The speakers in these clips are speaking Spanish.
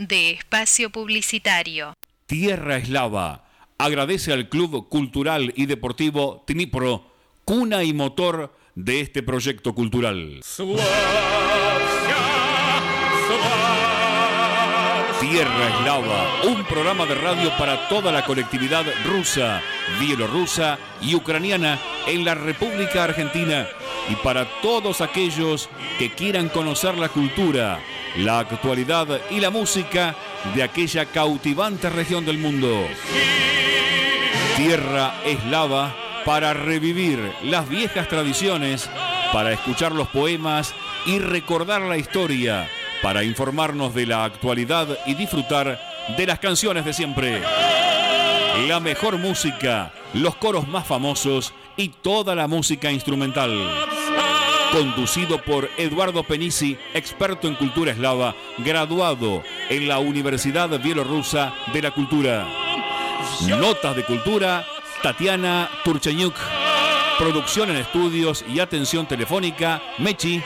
de espacio publicitario. Tierra Eslava agradece al Club Cultural y Deportivo Tnipro, cuna y motor de este proyecto cultural. Tierra Eslava, un programa de radio para toda la colectividad rusa, bielorrusa y ucraniana en la República Argentina y para todos aquellos que quieran conocer la cultura, la actualidad y la música de aquella cautivante región del mundo. Tierra Eslava para revivir las viejas tradiciones, para escuchar los poemas y recordar la historia para informarnos de la actualidad y disfrutar de las canciones de siempre. La mejor música, los coros más famosos y toda la música instrumental. Conducido por Eduardo Penisi, experto en cultura eslava, graduado en la Universidad Bielorrusa de la Cultura. Notas de cultura, Tatiana Turchenyuk. Producción en estudios y atención telefónica, Mechi.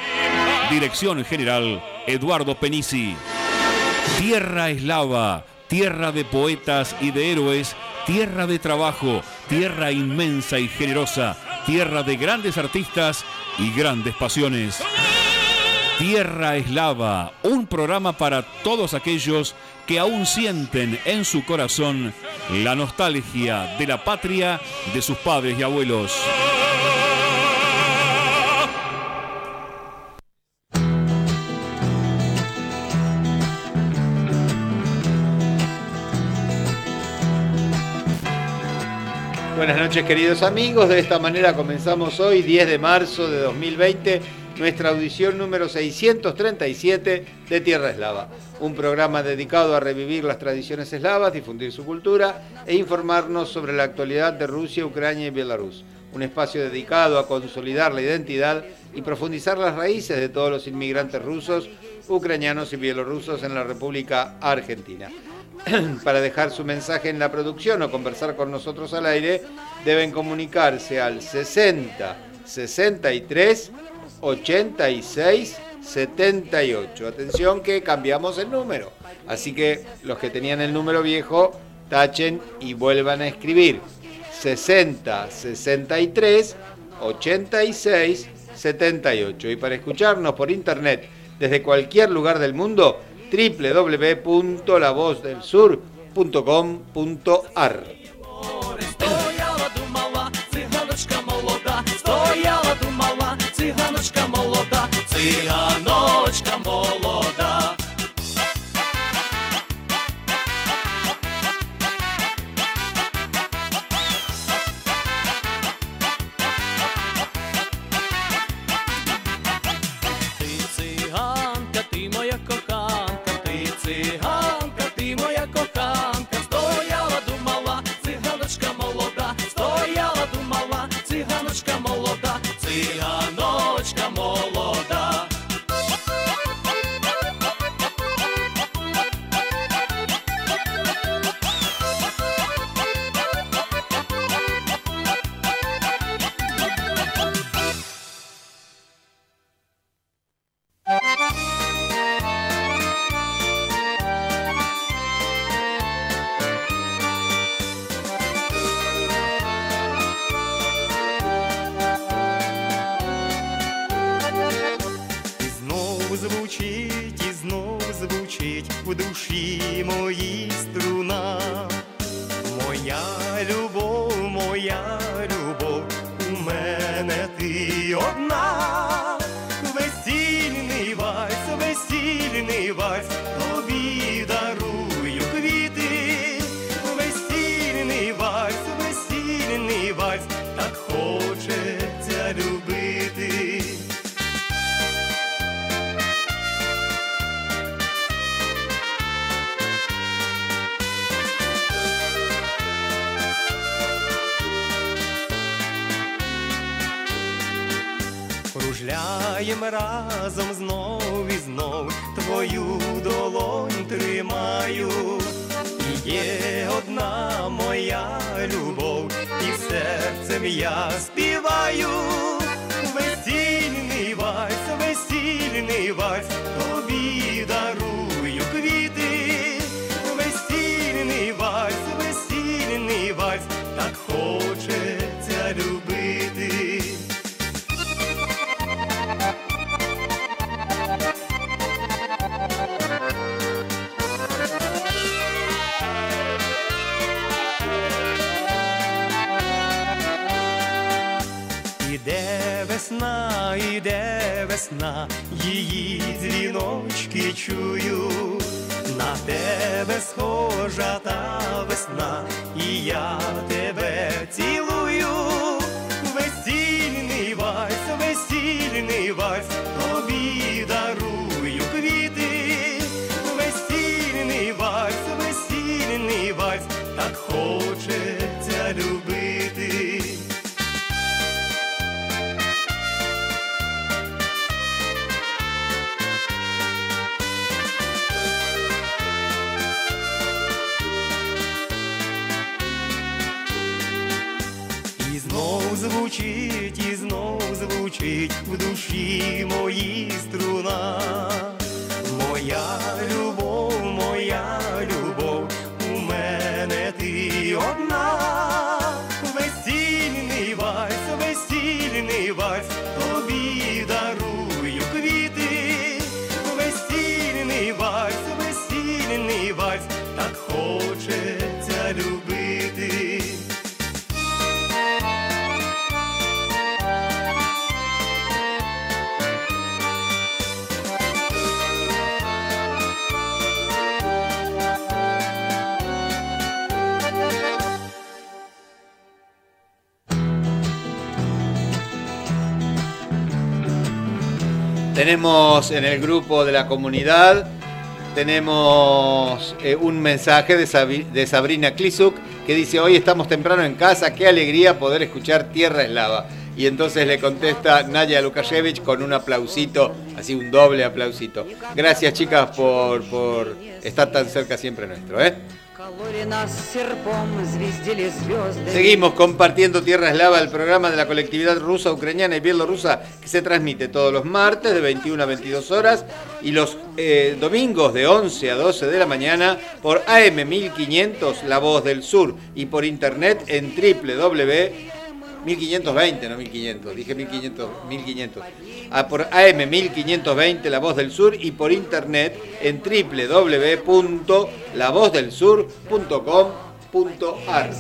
Dirección general, Eduardo Penisi. Tierra eslava, tierra de poetas y de héroes, tierra de trabajo, tierra inmensa y generosa, tierra de grandes artistas y grandes pasiones. Tierra eslava, un programa para todos aquellos que aún sienten en su corazón la nostalgia de la patria de sus padres y abuelos. Buenas noches queridos amigos, de esta manera comenzamos hoy, 10 de marzo de 2020, nuestra audición número 637 de Tierra Eslava, un programa dedicado a revivir las tradiciones eslavas, difundir su cultura e informarnos sobre la actualidad de Rusia, Ucrania y Belarus, un espacio dedicado a consolidar la identidad y profundizar las raíces de todos los inmigrantes rusos, ucranianos y bielorrusos en la República Argentina. para dejar su mensaje en la producción o conversar con nosotros al aire, deben comunicarse al 60 63 86 78. Atención que cambiamos el número. Así que los que tenían el número viejo, tachen y vuelvan a escribir. 60 63 86 78. Y para escucharnos por internet desde cualquier lugar del mundo, www.lavozdelsur.com.ar. Стояла, думала, циганочка молода, стояла, думала, циганочка молода, циганочка весна, іде весна, її дзвіночки чую, на тебе схожа та весна, і я тебе цілую, весільний вальс, весільний вальс, тобі дарую квіти, весільний вальс, весільний вальс, так хочеться любити. Звучить в душі моїй струна. Моя Tenemos en el grupo de la comunidad, tenemos eh, un mensaje de, Sabrina Klisuk que dice, hoy estamos temprano en casa, qué alegría poder escuchar Tierra Eslava. Y entonces le contesta Naya Lukashevich con un aplausito, así un doble aplausito. Gracias chicas por, por estar tan cerca siempre nuestro. ¿eh? Seguimos compartiendo Tierra Eslava, el programa de la colectividad rusa, ucraniana y bielorrusa que se transmite todos los martes de 21 a 22 horas y los eh, domingos de 11 a 12 de la mañana por AM1500 La Voz del Sur y por internet en www 1520, no 1500, dije 1500, 1500 por AM 1520 La Voz del Sur y por internet en www.lavozdelsur.com.ar.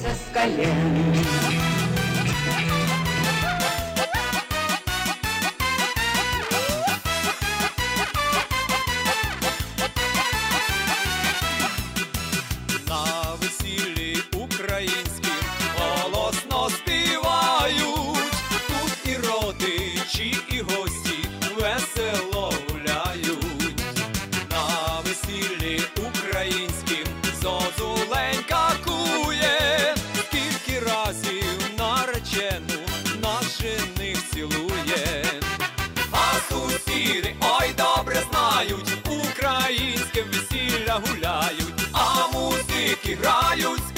гуляють, а музики грають,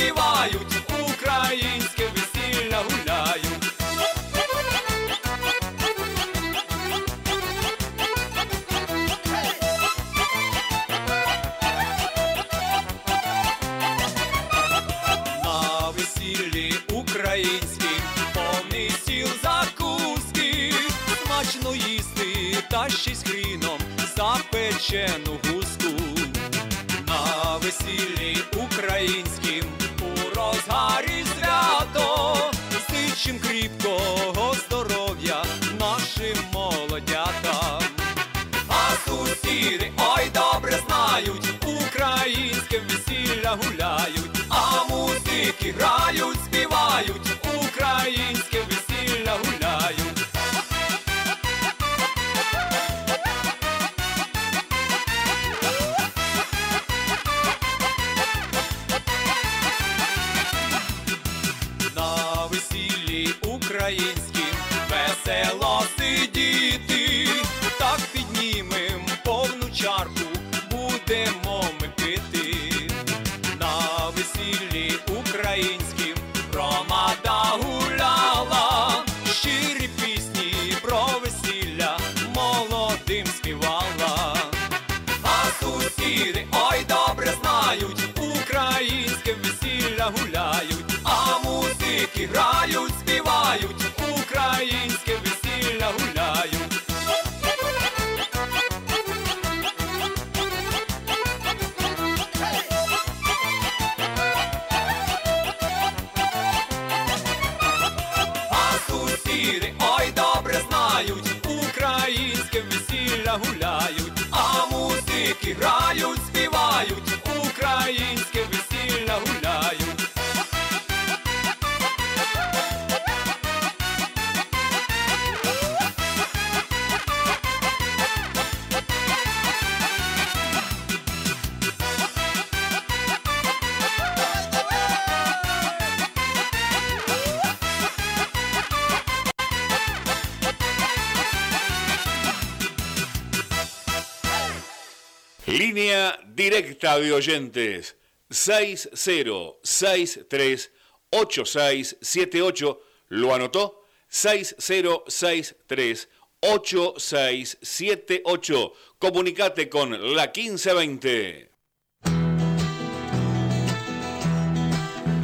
directa de oyentes 60638678. ¿Lo anotó? 60638678. Comunicate con la 1520.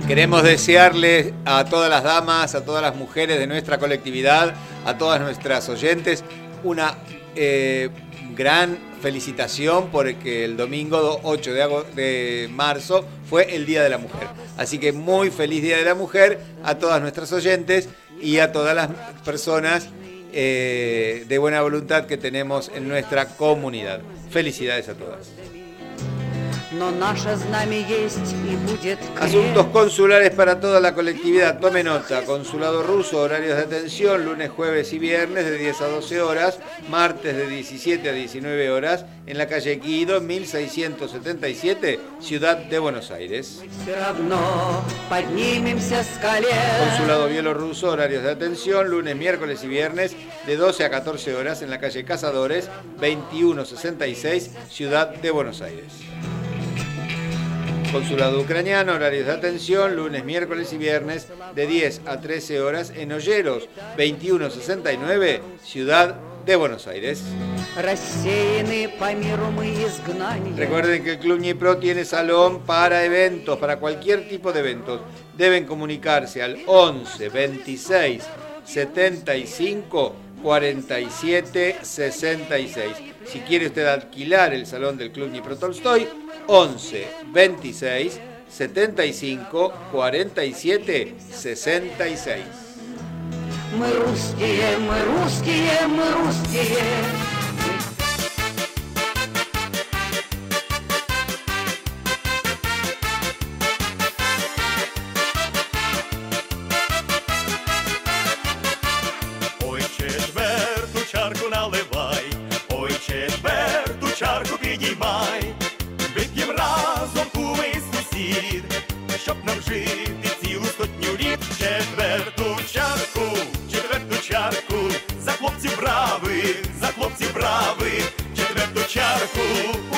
Queremos desearle a todas las damas, a todas las mujeres de nuestra colectividad, a todas nuestras oyentes, una eh, gran felicitación porque el domingo 8 de, de marzo fue el Día de la Mujer. Así que muy feliz Día de la Mujer a todas nuestras oyentes y a todas las personas eh, de buena voluntad que tenemos en nuestra comunidad. Felicidades a todas. Asuntos consulares para toda la colectividad. Tome nota. Consulado ruso, horarios de atención, lunes, jueves y viernes de 10 a 12 horas, martes de 17 a 19 horas, en la calle Guido, 1677, Ciudad de Buenos Aires. Consulado bielorruso, horarios de atención, lunes, miércoles y viernes de 12 a 14 horas, en la calle Cazadores, 2166, Ciudad de Buenos Aires. Consulado ucraniano, horarios de atención, lunes, miércoles y viernes de 10 a 13 horas en Olleros, 2169, Ciudad de Buenos Aires. Recuerden que el Club Nipro tiene salón para eventos, para cualquier tipo de eventos. Deben comunicarse al 11 26 75 47 66. Si quiere usted alquilar el salón del Club Nipro Tolstoy, 11 26 75 47 66. Мы русские, мы русские, мы русские. Liverpool.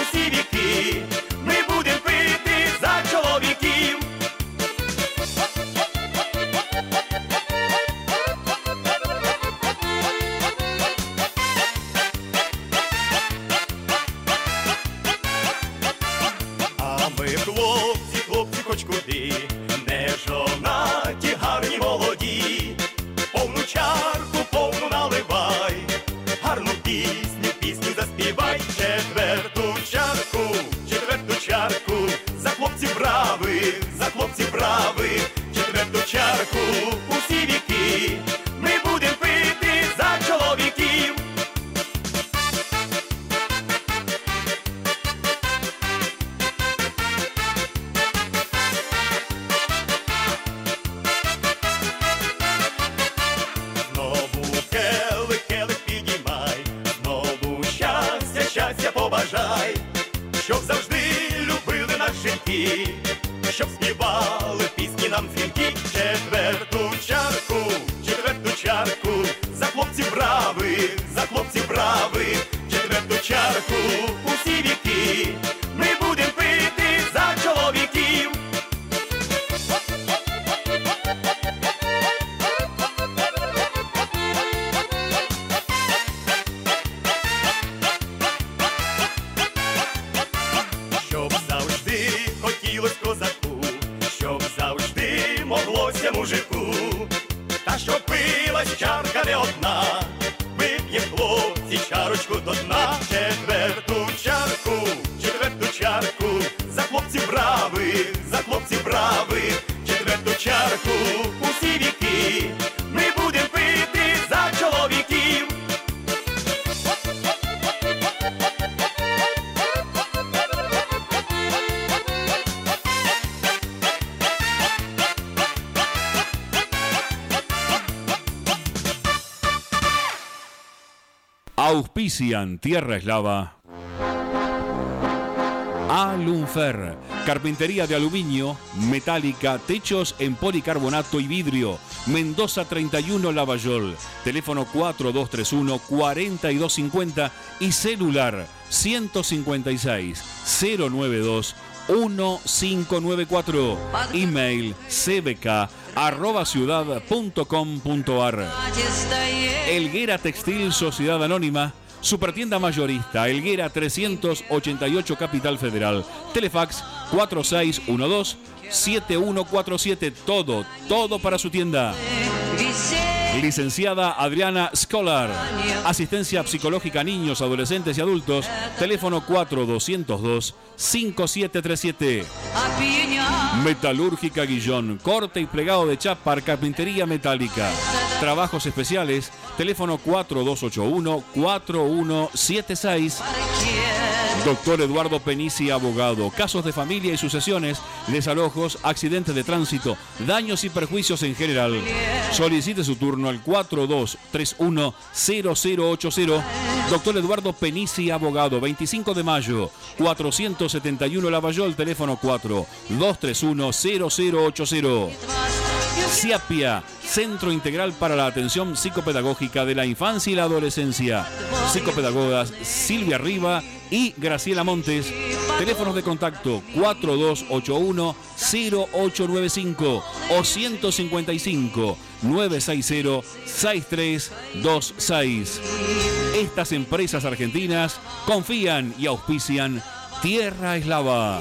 Auspician Tierra Eslava. Alunfer. Carpintería de aluminio, metálica, techos en policarbonato y vidrio. Mendoza 31 Lavallol. Teléfono 4231 4250 y celular 156 092 1594. Email cbk arroba ciudad.com.ar. Elguera Textil Sociedad Anónima. Supertienda mayorista, Elguera 388 Capital Federal. Telefax 4612-7147. Todo, todo para su tienda. Licenciada Adriana Scholar. Asistencia psicológica a niños, adolescentes y adultos. Teléfono 4202-5737. Metalúrgica Guillón. Corte y plegado de chapar, carpintería metálica. Trabajos especiales. Teléfono 4281-4176. Doctor Eduardo Penici, abogado. Casos de familia y sucesiones, desalojos, accidentes de tránsito, daños y perjuicios en general. Solicite su turno al 4231-0080. Doctor Eduardo Penici, abogado. 25 de mayo, 471 Lavallol, teléfono 4231-0080. CIAPIA, Centro Integral para la Atención Psicopedagógica de la Infancia y la Adolescencia. Psicopedagogas Silvia Riva y Graciela Montes. Teléfonos de contacto 4281-0895 o 155 960 6326. Estas empresas argentinas confían y auspician Tierra Eslava.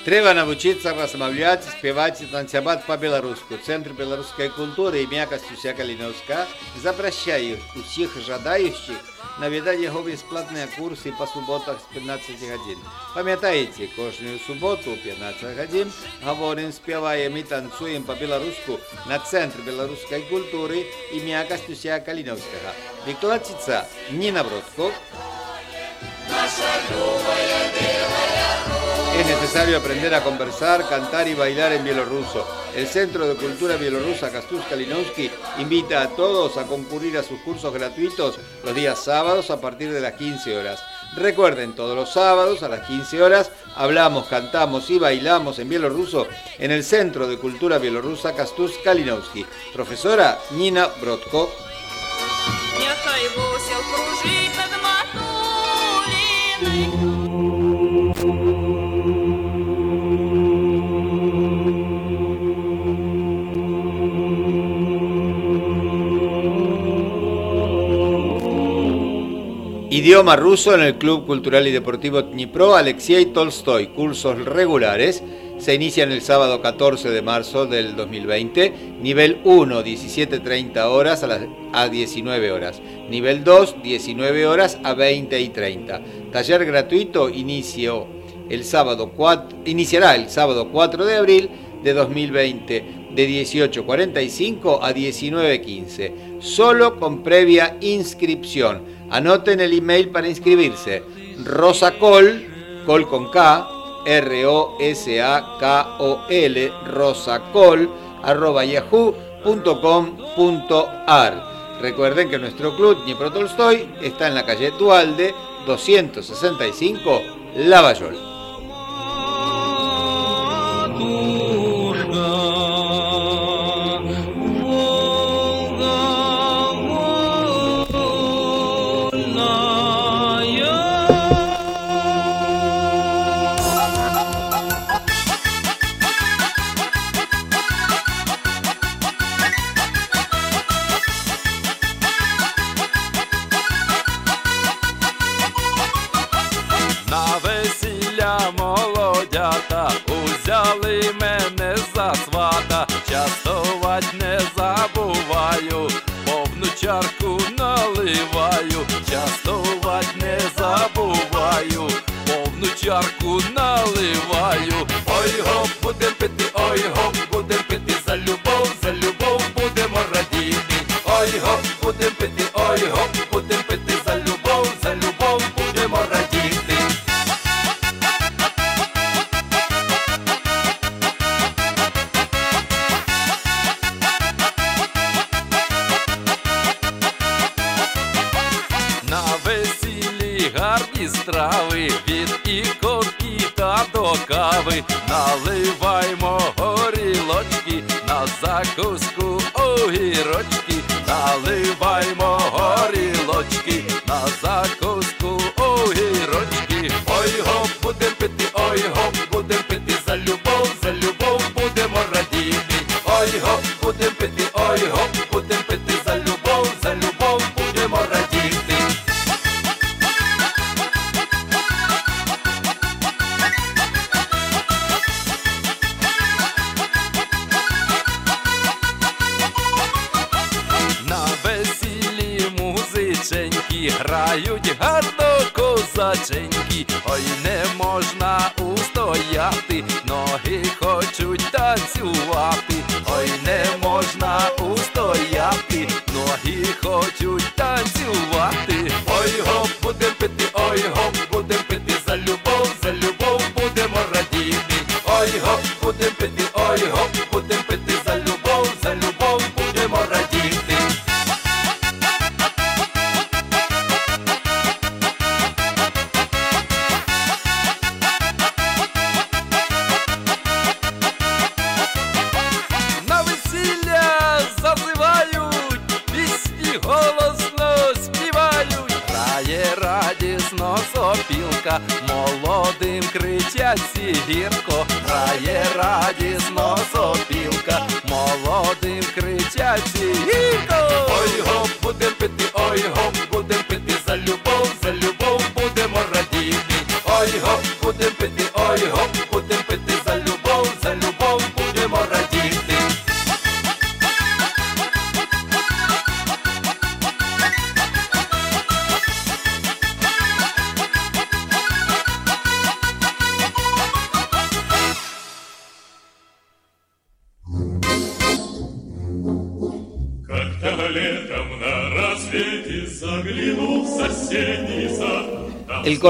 кахали. Трэба навучыцца размаўляць, спяваць і танцаваць па-беларуску. Цэнтр беларускай культуры і мякасць уся Каліновска запрашчае усіх жадаючых наведаць яго бясплатныя курсы па суботах з 15 гадзін. Памятаеце, кожную суботу 15 гадзін гаворым, спяваем і танцуем па-беларуску на цэнтр беларускай культуры і мякасць уся Каліновскага. Выкладчыца Ніна Бродко, Es necesario aprender a conversar, cantar y bailar en bielorruso. El Centro de Cultura Bielorrusa Kastus Kalinowski invita a todos a concurrir a sus cursos gratuitos los días sábados a partir de las 15 horas. Recuerden, todos los sábados a las 15 horas hablamos, cantamos y bailamos en bielorruso en el Centro de Cultura Bielorrusa Kastus Kalinowski. Profesora Nina Brodko. Idioma ruso en el Club Cultural y Deportivo Dnipro Alexei Tolstoy. Cursos regulares se inician el sábado 14 de marzo del 2020. Nivel 1, 17.30 horas a, las, a 19 horas. Nivel 2, 19 horas a 20 y 30. Taller gratuito inició el sábado 4, iniciará el sábado 4 de abril de 2020 de 18.45 a 19.15. Solo con previa inscripción. Anoten el email para inscribirse. Rosacol, col con K, R-O-S-A-K-O-L, rosacol, arroba yahoo.com.ar. Recuerden que nuestro club Dnipro Tolstoy está en la calle Dualde 265, Lavallol. дівчата, узяли мене за свата, частовать не забуваю, повну чарку наливаю, частовать не забуваю, повну чарку наливаю, ой гоп, будем пити, ой гоп.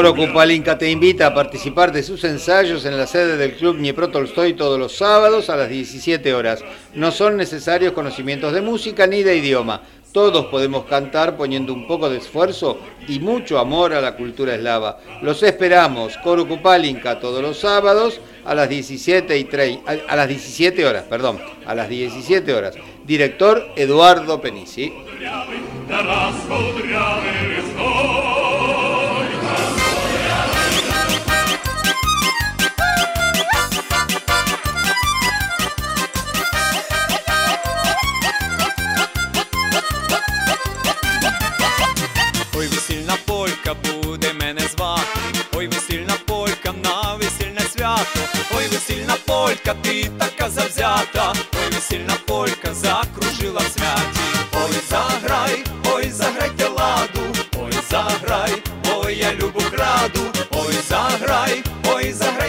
coro Cupalinca te invita a participar de sus ensayos en la sede del Club Dnipro Tolstoy todos los sábados a las 17 horas. No son necesarios conocimientos de música ni de idioma. Todos podemos cantar poniendo un poco de esfuerzo y mucho amor a la cultura eslava. Los esperamos, Coro Cupalinca, todos los sábados a las 17 y a las 17 horas, perdón, a las 17 horas. Director Eduardo Penisi. полька завзята, ой весільна полька закружила в святі, ой заграй, ой заграйте ладу, ой заграй, ой я любу краду, ой заграй, ой заграй.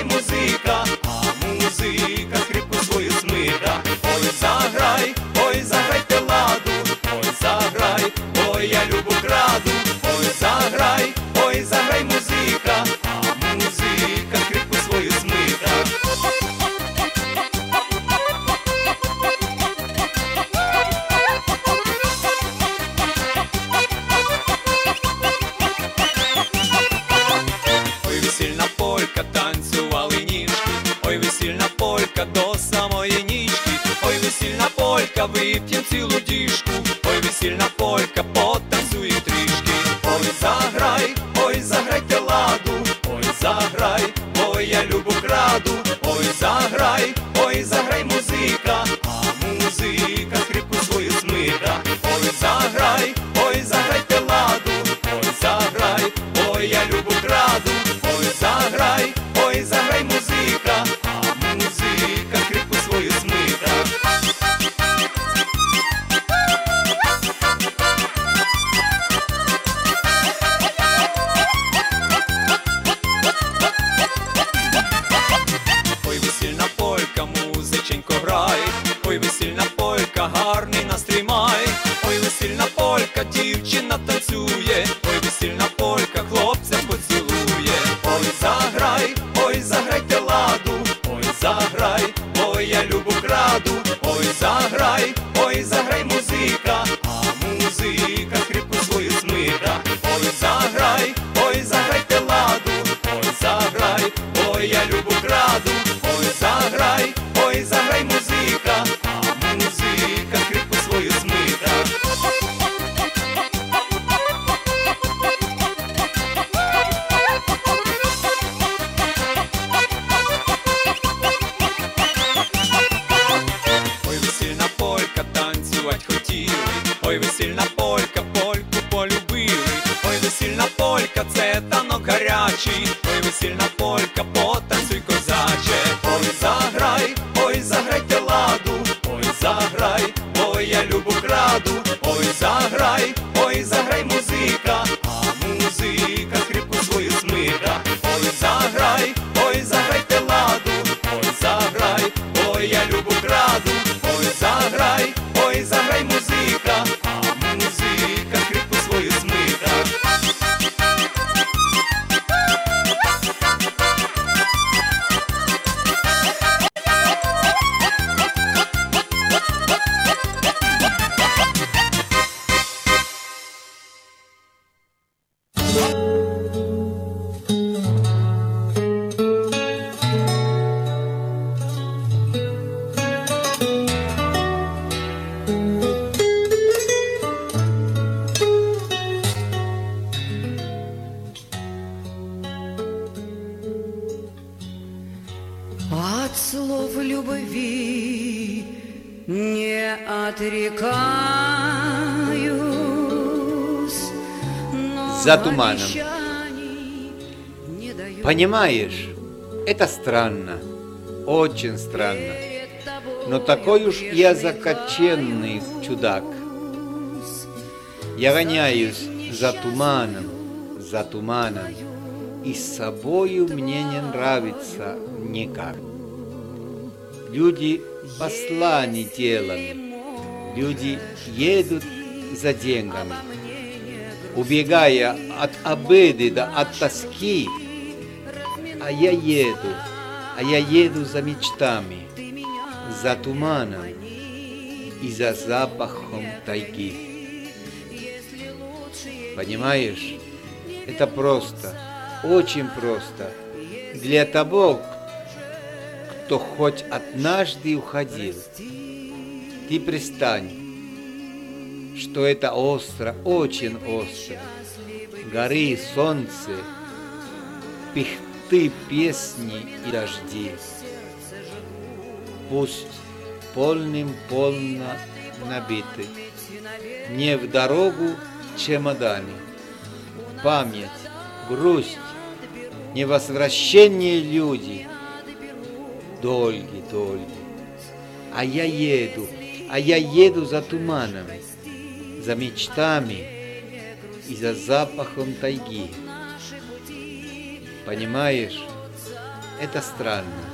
весільна полька, дівчина танцює, ой, весільна полька, хлопця поцілує, ой, заграй, ой, заграйте ладу, ой, заграй, ой, я любу краду, ой, заграй, ой, заграй музику. Отрекаюсь, За туманом. Понимаешь, это странно, очень странно. Но такой уж я закоченный чудак. Я гоняюсь за туманом, за туманом, и с собою мне не нравится никак. Люди послани делами, люди едут за деньгами, убегая от обиды да от тоски, а я еду, а я еду за мечтами, за туманом и за запахом тайги. Понимаешь? Это просто, очень просто. Для того, кто хоть однажды уходил. Ты пристань, что это остро, очень остро. Горы, солнце, пихты, песни и дожди. Пусть полным полно набиты. Не в дорогу чемодане. Память, грусть, невозвращение люди. Долги, долги. А я еду, а я еду за туманом, за мечтами и за запахом тайги. Понимаешь, это странно,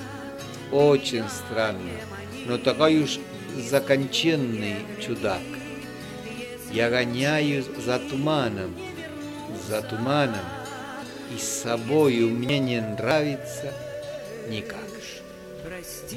очень странно, но такой уж законченный чудак. Я гоняюсь за туманом, за туманом, и с собою мне не нравится никак. Ты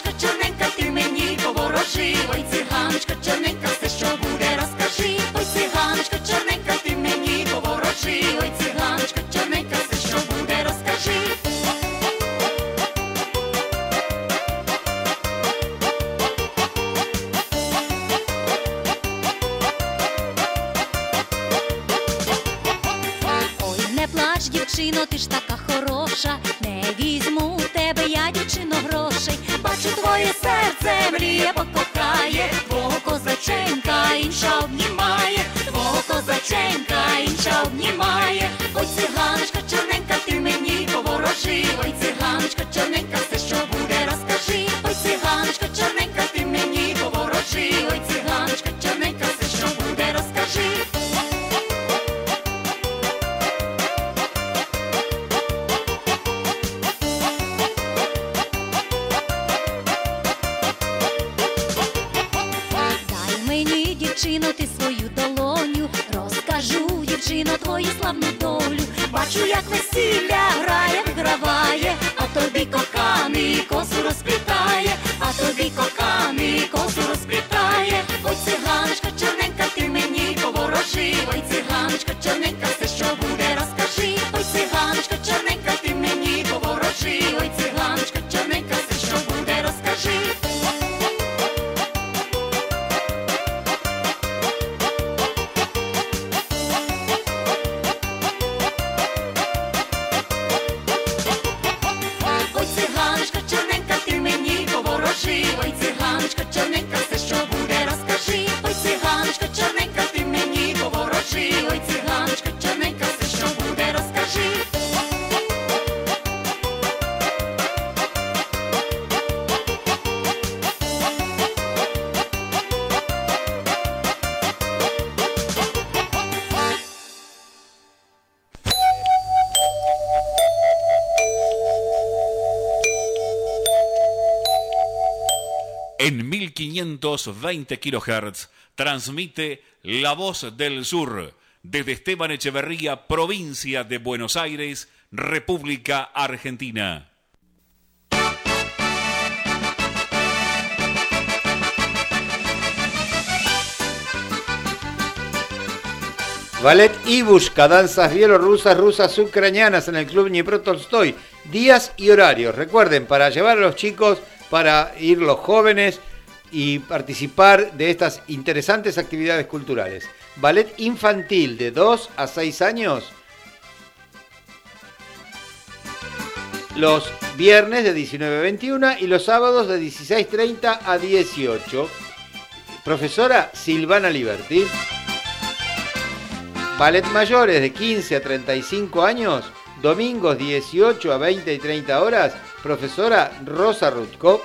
поворожи, ой циганочка чорненька, 1520 kHz transmite La Voz del Sur desde Esteban Echeverría, provincia de Buenos Aires, República Argentina. Ballet Ibushka, danzas bielorrusas, rusas, ucranianas en el Club Dnipro Tolstoy. Días y horarios. Recuerden, para llevar a los chicos, para ir los jóvenes y participar de estas interesantes actividades culturales. Ballet infantil de 2 a 6 años. Los viernes de 19 a 21 y los sábados de 16.30 a 18. Profesora Silvana Liberti. Ballet mayores de 15 a 35 años, domingos 18 a 20 y 30 horas, profesora Rosa Rutko.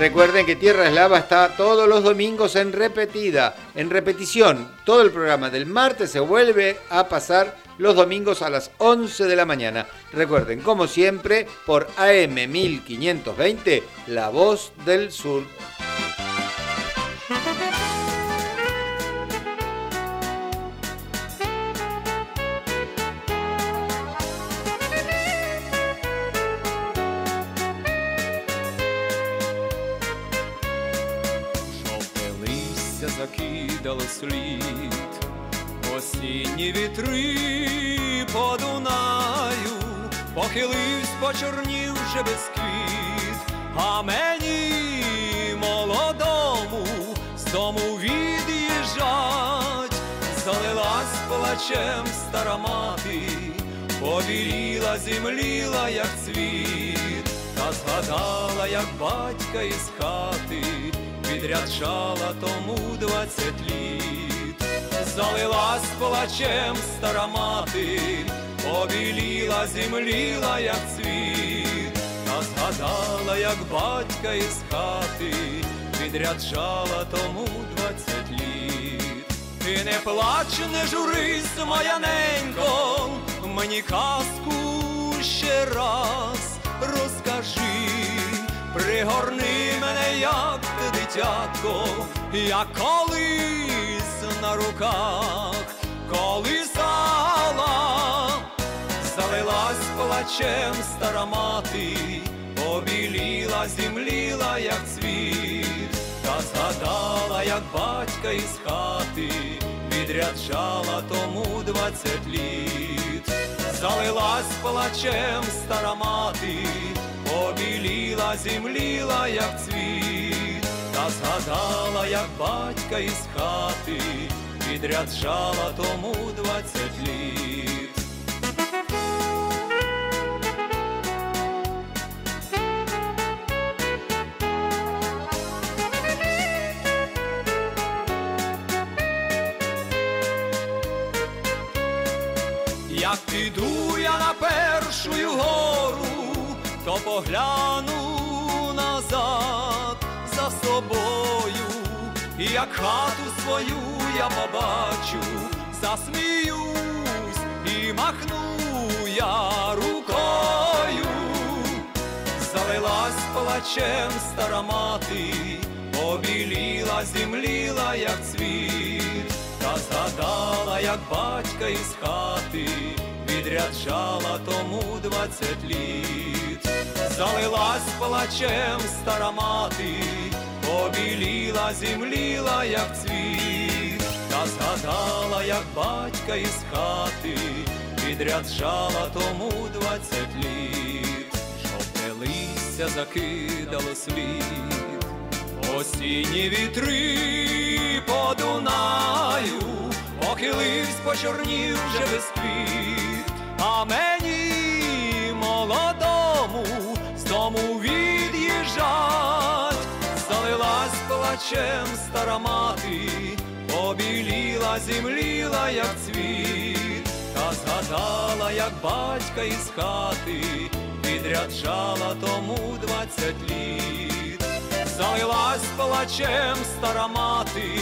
Recuerden que Tierra Eslava está todos los domingos en repetida, en repetición. Todo el programa del martes se vuelve a pasar los domingos a las 11 de la mañana. Recuerden, como siempre, por AM 1520, La Voz del Sur. Осінні вітри по Дунаю, похиливсь, почорнів квіт, а мені молодому з дому від'їжджать, залилась плачем стара мати, побіліла, зімліла, як цвіт, та згадала, як батька із хати відряджала тому двадцять літ, залилась плачем стара мати, побіліла, зімліла, як цвіт, та згадала, як батька із хати відряджала тому двадцять літ. Ти не плач, не журись, моя ненько, мені казку ще раз розкажи, пригорни мене, як ти дитятко, як колись на руках колисала, залилась плачем стара мати, побіліла, зімліла, як цвіт, та згадала, як батька із хати відряджала тому двадцять літ, залилась плачем стара мати, побіліла, зімліла, як цвіт, згадала, як батька із хати, підряджала тому двадцять літ. Як піду я на першу гору, то погляну і як хату свою я побачу, засміюсь і махну я рукою, залилась плачем стара мати, побіліла, зімліла, як цвіт, та згадала, як батька із хати відряджала тому двадцять літ, залилась плачем стара мати, побіліла, зімліла, як цвіт, та згадала, як батька із хати відряджала тому двадцять літ, жовте листя закидало слід, осінні вітри по Дунаю, похиливсь, почорнів вже весь квіт, а мені молодому з дому від'їжджать, залилась плачем стара мати, побіліла, зімліла, як цвіт, та згадала, як батька із хати відряджала тому двадцять літ, залилась плачем стара мати,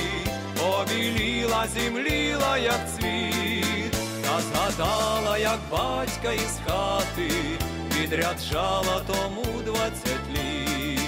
побіліла, зімліла, як цвіт, та згадала, як батька із хати відряджала тому двадцять літ.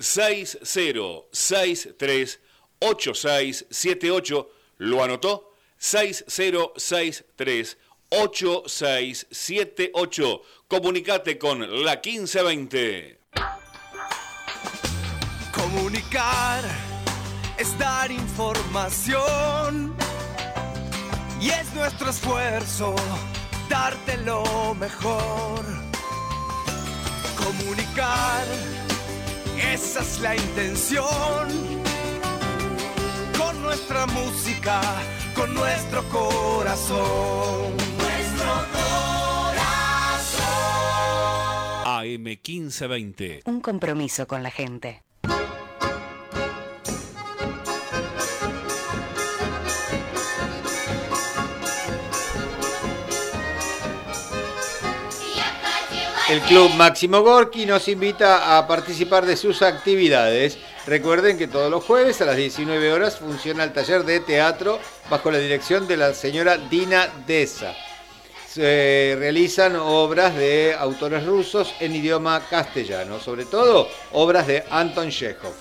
60638678. ¿Lo anotó? 60638678. Comunicate con la 1520. Comunicar es dar información y es nuestro esfuerzo darte lo mejor. Comunicar, esa es la intención. Con nuestra música, con nuestro corazón. Nuestro corazón. AM 1520. Un compromiso con la gente. El Club Máximo Gorki nos invita a participar de sus actividades. Recuerden que todos los jueves a las 19 horas funciona el taller de teatro bajo la dirección de la señora Dina Deza. Se realizan obras de autores rusos en idioma castellano, sobre todo obras de Anton Chekhov.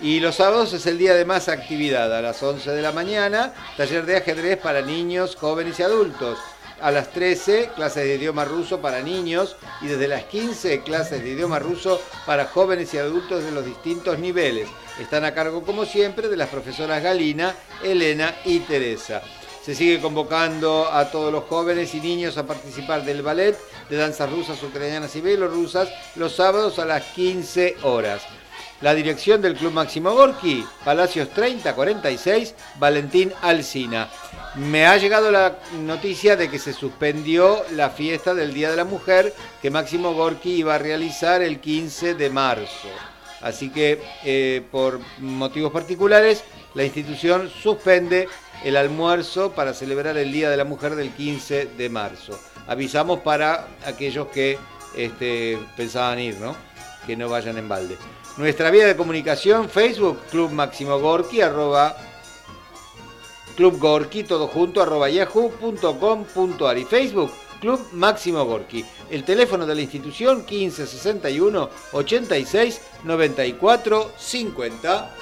Y los sábados es el día de más actividad, a las 11 de la mañana, taller de ajedrez para niños, jóvenes y adultos. A las 13, clases de idioma ruso para niños y desde las 15, clases de idioma ruso para jóvenes y adultos de los distintos niveles. Están a cargo, como siempre, de las profesoras Galina, Elena y Teresa. Se sigue convocando a todos los jóvenes y niños a participar del ballet de danzas rusas, ucranianas y bielorrusas los sábados a las 15 horas. La dirección del Club Máximo Gorki, Palacios 3046, Valentín Alsina. Me ha llegado la noticia de que se suspendió la fiesta del Día de la Mujer que Máximo Gorki iba a realizar el 15 de marzo. Así que eh, por motivos particulares la institución suspende el almuerzo para celebrar el Día de la Mujer del 15 de marzo. Avisamos para aquellos que este, pensaban ir, ¿no? Que no vayan en balde. Nuestra vía de comunicación, Facebook, Club Máximo Gorki, arroba Club Gorki, todo junto, arroba yahoo.com.ar y Facebook, Club Máximo Gorki. El teléfono de la institución, 1561 86 94 50.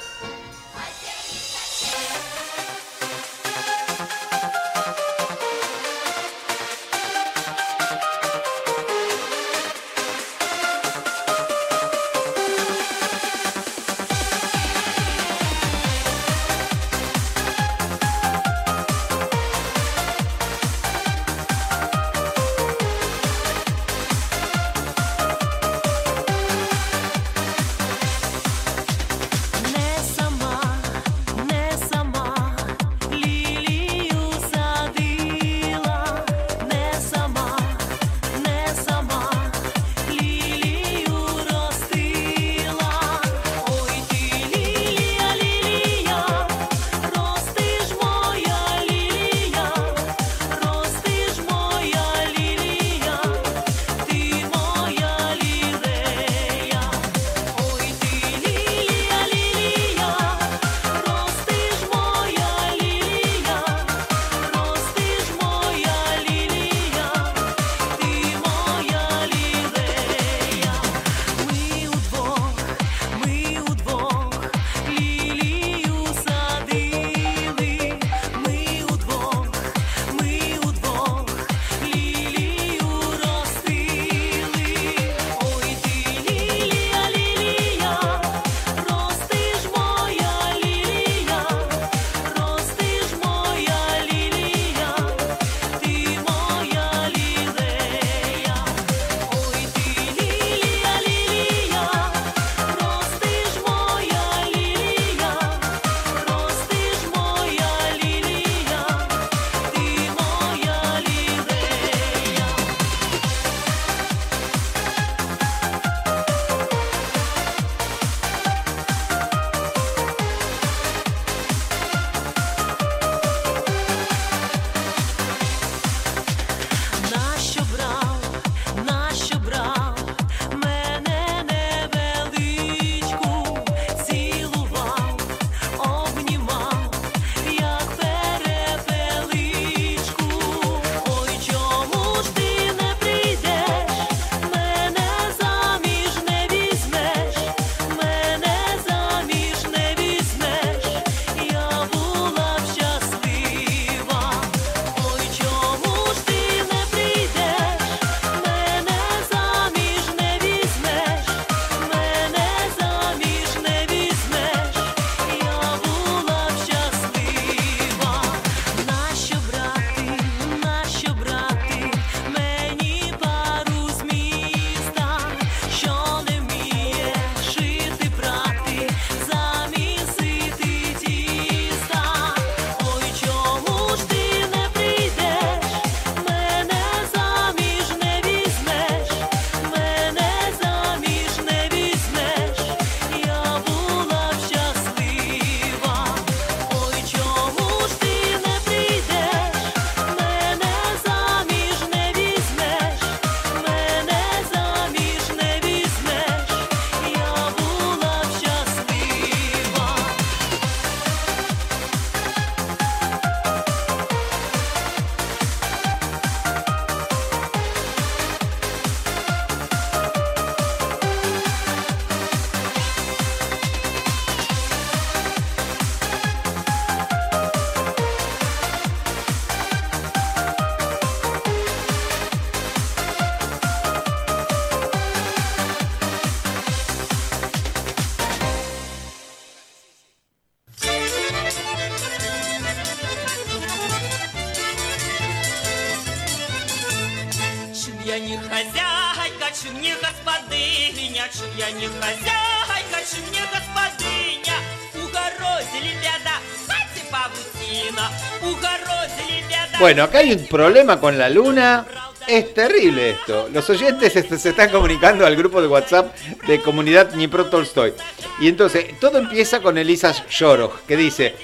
чи мне господыня, чи я не хозяйка, чи мне господыня. Угорозили беда, кстати, паутина, угорозили беда. Bueno, acá hay un problema con la luna. Es terrible esto. Los oyentes se, se están comunicando al grupo de WhatsApp de comunidad Dnipro Tolstoy. Y entonces, todo empieza con Elisa Shoroj, que dice,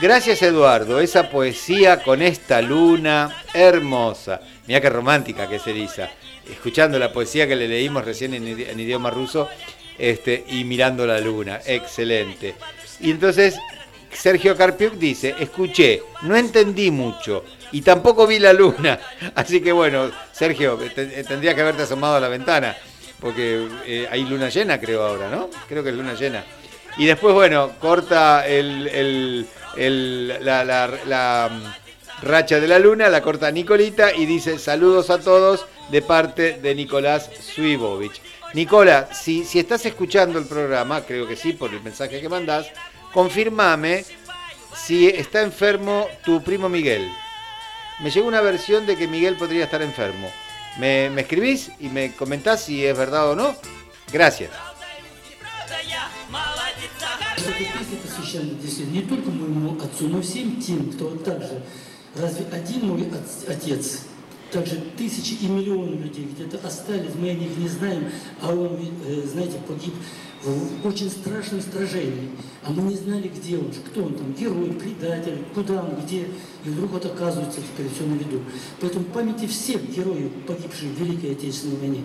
gracias Eduardo, esa poesía con esta luna hermosa. Mira qué romántica que es Elisa. Escuchando la poesía que le leímos recién en, idi- en idioma ruso este, y mirando la luna. Excelente. Y entonces Sergio Carpiuk dice, escuché, no entendí mucho y tampoco vi la luna. Así que bueno, Sergio, te- tendría que haberte asomado a la ventana, porque eh, hay luna llena creo ahora, ¿no? Creo que es luna llena. Y después, bueno, corta el, el- el- la, racha de la luna, la corta Nicolita y dice saludos a todos de parte de Nicolás Suibovich. Nicola, si, si estás escuchando el programa, creo que sí, por el mensaje que mandás, confirmame si está enfermo tu primo Miguel. Me llegó una versión de que Miguel podría estar enfermo. ¿Me, me escribís y me comentás si es verdad o no? Gracias. Эта песня посвящена действительно не только моему отцу, но и всем тем, кто вот так же. Разве один мой от- отец? Также тысячи и миллионы людей где-то остались, мы о них не знаем, а он, э, знаете, погиб в очень страшном сражении. А мы не знали, где он, кто он там, герой, предатель, куда он, где. И вдруг вот оказывается теперь все на виду. Поэтому памяти всех героев, погибших в Великой Отечественной войне.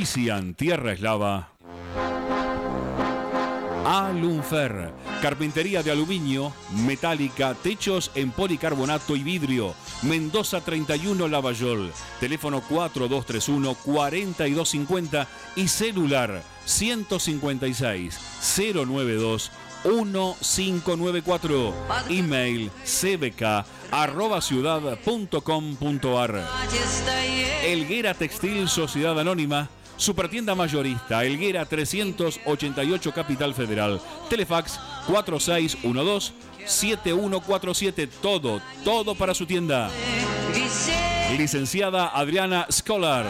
Auspician Tierra Eslava. Alunfer, carpintería de aluminio, metálica, techos en policarbonato y vidrio. Mendoza 31 Lavallol, teléfono 4231 4250 y celular 156 092 1594. Email cbk arroba ciudad.com.ar. Elguera Textil Sociedad Anónima. Supertienda mayorista, Elguera 388 Capital Federal. Telefax 4612-7147. Todo, todo para su tienda. Licenciada Adriana Scholar.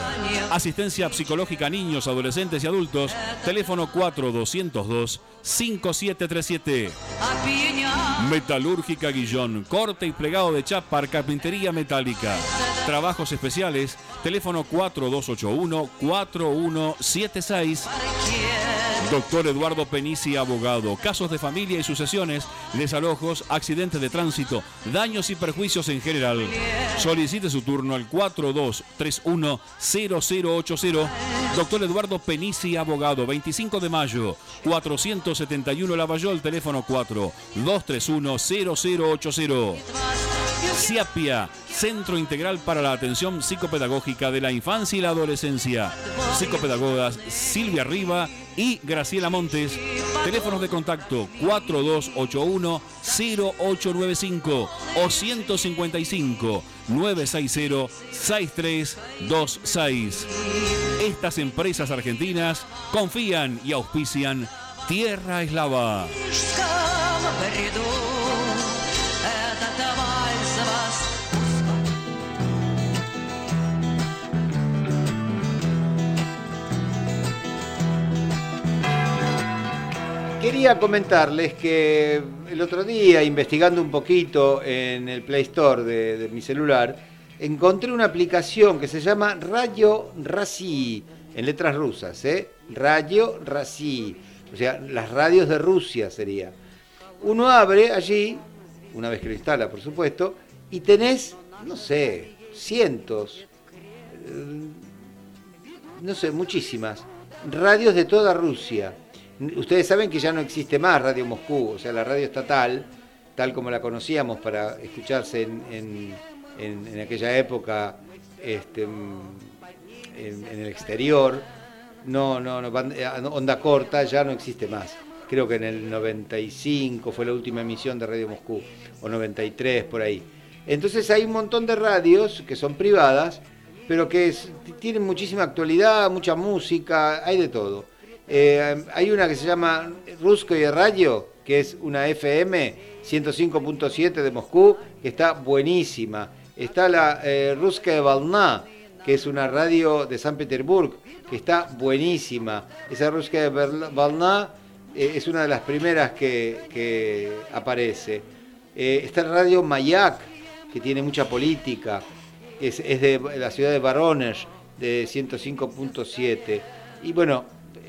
Asistencia psicológica a niños, adolescentes y adultos. Teléfono 4202-5737. Metalúrgica Guillón. Corte y plegado de chapar, carpintería metálica. Trabajos especiales. Teléfono 4281-4176. Doctor Eduardo Penici, abogado. Casos de familia y sucesiones, desalojos, accidentes de tránsito, daños y perjuicios en general. Solicite su turno al 4231-0080. Doctor Eduardo Penici, abogado. 25 de mayo, 471 Lavallol, teléfono 4231-0080. CIAPIA, Centro Integral para la Atención Psicopedagógica de la Infancia y la Adolescencia. Psicopedagogas Silvia Riva y Graciela Montes. Teléfonos de contacto 4281-0895 o 155 960 6326. Estas empresas argentinas confían y auspician Tierra Eslava. Quería comentarles que el otro día, investigando un poquito en el Play Store de, mi celular, encontré una aplicación que se llama Radio Rasi, en letras rusas, ¿eh? Radio Rasi, o sea, las radios de Rusia sería. Uno abre allí, una vez que lo instala, por supuesto, y tenés, no sé, cientos, eh, no sé, muchísimas radios de toda Rusia. Ustedes saben que ya no existe más Radio Moscú, o sea, la radio estatal, tal como la conocíamos para escucharse en, en- aquella época este, en, el exterior, no, no, no, eh, onda corta ya no existe más. Creo que en el 95 fue la última emisión de Radio Moscú, o 93 por ahí. Entonces hay un montón de radios que son privadas, pero que tienen muchísima actualidad, mucha música, hay de todo. Eh, hay una que se llama Ruskoye Radio, que es una FM 105.7 de Moscú, que está buenísima. Está la eh, Ruskaya Volna, que es una radio de San Petersburgo, que está buenísima. Esa Ruskaya Volna eh, es una de las primeras que, aparece. Eh, está la radio Mayak, que tiene mucha política. Es, es de la ciudad de Voronezh, de 105.7. Y bueno,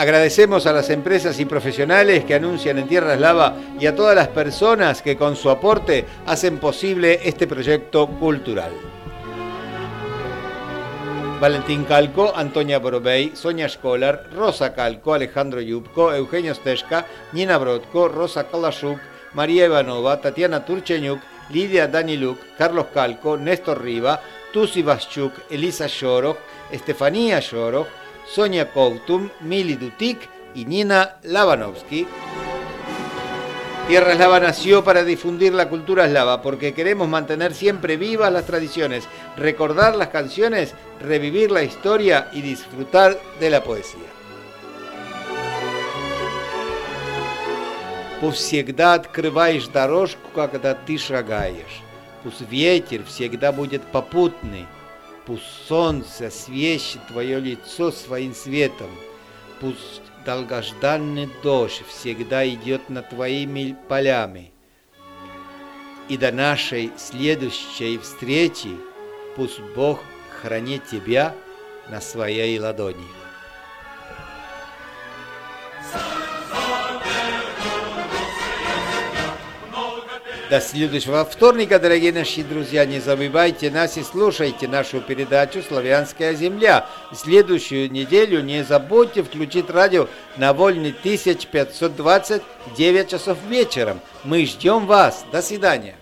Agradecemos a las empresas y profesionales que anuncian en Tierra Eslava y a todas las personas que con su aporte hacen posible este proyecto cultural. Valentín Calco, Antonia Borobey, Sonia Scholar, Rosa Calco, Alejandro Yupko, Eugenio Steshka, Nina Brodko, Rosa Kalashuk, María Ivanova, Tatiana Turchenyuk, Lidia Daniluk, Carlos Calco, Néstor Riva, Tusi Vaschuk, Elisa Shorok, Estefanía Shorok, Sonia Koutum, Mili Dutik y Nina Lavanovsky. Tierra Eslava nació para difundir la cultura eslava porque queremos mantener siempre vivas las tradiciones, recordar las canciones, revivir la historia y disfrutar de la poesía. Пусть всегда открываешь дорожку, когда ты шагаешь. Пусть ветер всегда будет попутный. Пусть солнце освещит твое лицо своим светом. Пусть долгожданный дождь всегда идет над твоими полями. И до нашей следующей встречи пусть Бог хранит тебя на своей ладони. Солнце До следующего вторника, дорогие наши друзья, не забывайте нас и слушайте нашу передачу «Славянская земля». Следующую неделю не забудьте включить радио на волне 1520 9 часов вечером. Мы ждем вас. До свидания.